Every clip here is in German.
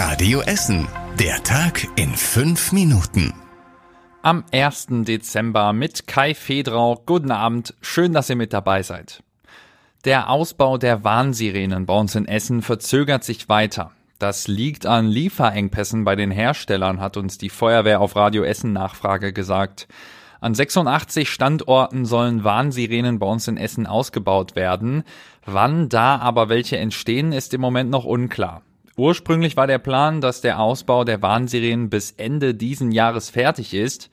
Radio Essen. Der Tag in fünf Minuten. Am 1. Dezember mit Kai Fedrau. Guten Abend. Schön, dass ihr mit dabei seid. Der Ausbau der Warnsirenen bei uns in Essen verzögert sich weiter. Das liegt an Lieferengpässen bei den Herstellern, hat uns die Feuerwehr auf Radio Essen Nachfrage gesagt. An 86 Standorten sollen Warnsirenen bei uns in Essen ausgebaut werden. Wann da aber welche entstehen, ist im Moment noch unklar. Ursprünglich war der Plan, dass der Ausbau der Warnsirenen bis Ende diesen Jahres fertig ist.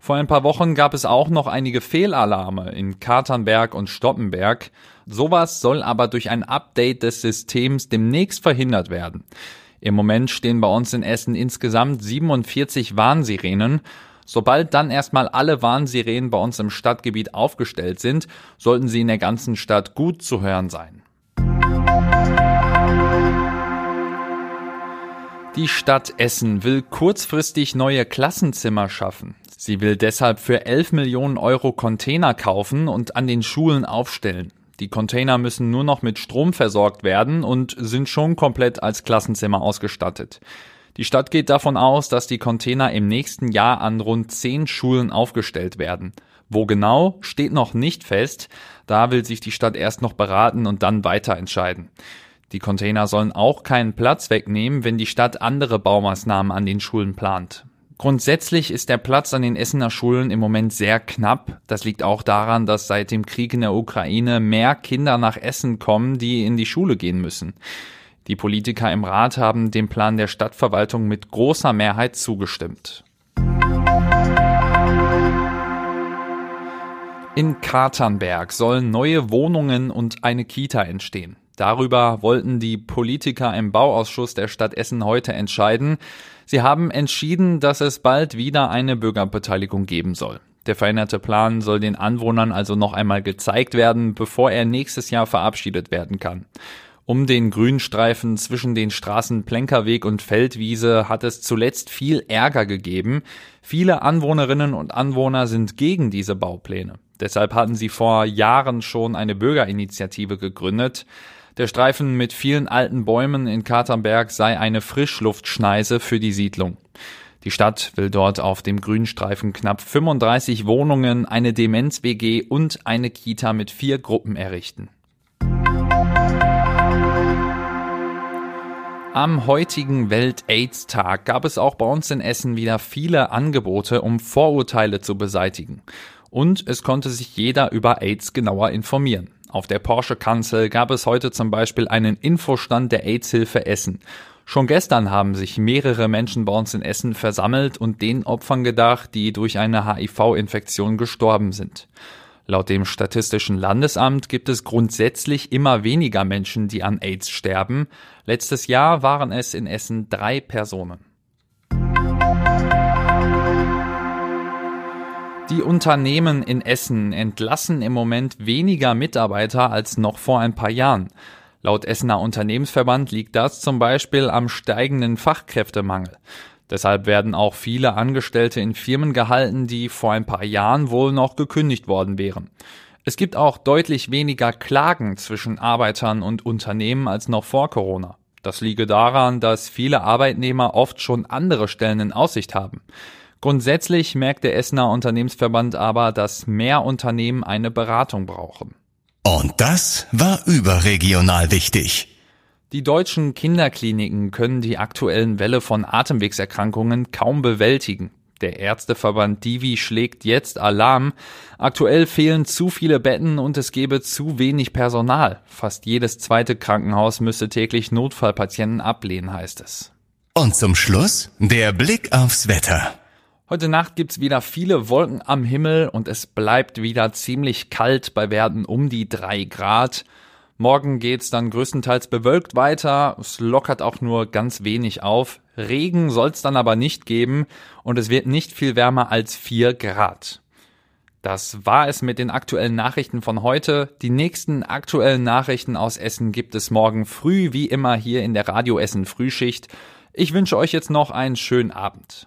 Vor ein paar Wochen gab es auch noch einige Fehlalarme in Katernberg und Stoppenberg. Sowas soll aber durch ein Update des Systems demnächst verhindert werden. Im Moment stehen bei uns in Essen insgesamt 47 Warnsirenen. Sobald dann erstmal alle Warnsirenen bei uns im Stadtgebiet aufgestellt sind, sollten sie in der ganzen Stadt gut zu hören sein. Die Stadt Essen will kurzfristig neue Klassenzimmer schaffen. Sie will deshalb für 11 Millionen Euro Container kaufen und an den Schulen aufstellen. Die Container müssen nur noch mit Strom versorgt werden und sind schon komplett als Klassenzimmer ausgestattet. Die Stadt geht davon aus, dass die Container im nächsten Jahr an rund zehn Schulen aufgestellt werden. Wo genau, steht noch nicht fest. Da will sich die Stadt erst noch beraten und dann weiter entscheiden. Die Container sollen auch keinen Platz wegnehmen, wenn die Stadt andere Baumaßnahmen an den Schulen plant. Grundsätzlich ist der Platz an den Essener Schulen im Moment sehr knapp. Das liegt auch daran, dass seit dem Krieg in der Ukraine mehr Kinder nach Essen kommen, die in die Schule gehen müssen. Die Politiker im Rat haben dem Plan der Stadtverwaltung mit großer Mehrheit zugestimmt. In Katernberg sollen neue Wohnungen und eine Kita entstehen. Darüber wollten die Politiker im Bauausschuss der Stadt Essen heute entscheiden. Sie haben entschieden, dass es bald wieder eine Bürgerbeteiligung geben soll. Der veränderte Plan soll den Anwohnern also noch einmal gezeigt werden, bevor er nächstes Jahr verabschiedet werden kann. Um den Grünstreifen zwischen den Straßen Plenkerweg und Feldwiese hat es zuletzt viel Ärger gegeben. Viele Anwohnerinnen und Anwohner sind gegen diese Baupläne. Deshalb hatten sie vor Jahren schon eine Bürgerinitiative gegründet. Der Streifen mit vielen alten Bäumen in Katernberg sei eine Frischluftschneise für die Siedlung. Die Stadt will dort auf dem Grünstreifen knapp 35 Wohnungen, eine Demenz-WG und eine Kita mit vier Gruppen errichten. Am heutigen Welt-AIDS-Tag gab es auch bei uns in Essen wieder viele Angebote, um Vorurteile zu beseitigen. Und es konnte sich jeder über AIDS genauer informieren. Auf der Porsche-Kanzel gab es heute zum Beispiel einen Infostand der AIDS-Hilfe Essen. Schon gestern haben sich mehrere Menschen bei uns in Essen versammelt und den Opfern gedacht, die durch eine HIV-Infektion gestorben sind. Laut dem Statistischen Landesamt gibt es grundsätzlich immer weniger Menschen, die an AIDS sterben. Letztes Jahr waren es in Essen drei Personen. Die Unternehmen in Essen entlassen im Moment weniger Mitarbeiter als noch vor ein paar Jahren. Laut Essener Unternehmensverband liegt das zum Beispiel am steigenden Fachkräftemangel. Deshalb werden auch viele Angestellte in Firmen gehalten, die vor ein paar Jahren wohl noch gekündigt worden wären. Es gibt auch deutlich weniger Klagen zwischen Arbeitern und Unternehmen als noch vor Corona. Das liege daran, dass viele Arbeitnehmer oft schon andere Stellen in Aussicht haben. Grundsätzlich merkt der Essener Unternehmensverband aber, dass mehr Unternehmen eine Beratung brauchen. Und das war überregional wichtig. Die deutschen Kinderkliniken können die aktuellen Welle von Atemwegserkrankungen kaum bewältigen. Der Ärzteverband Divi schlägt jetzt Alarm. Aktuell fehlen zu viele Betten und es gebe zu wenig Personal. Fast jedes zweite Krankenhaus müsse täglich Notfallpatienten ablehnen, heißt es. Und zum Schluss der Blick aufs Wetter. Heute Nacht gibt's wieder viele Wolken am Himmel und es bleibt wieder ziemlich kalt bei Werten um die drei Grad. Morgen geht's dann größtenteils bewölkt weiter. Es lockert auch nur ganz wenig auf. Regen soll's dann aber nicht geben und es wird nicht viel wärmer als vier Grad. Das war es mit den aktuellen Nachrichten von heute. Die nächsten aktuellen Nachrichten aus Essen gibt es morgen früh, wie immer hier in der Radio Essen Frühschicht. Ich wünsche euch jetzt noch einen schönen Abend.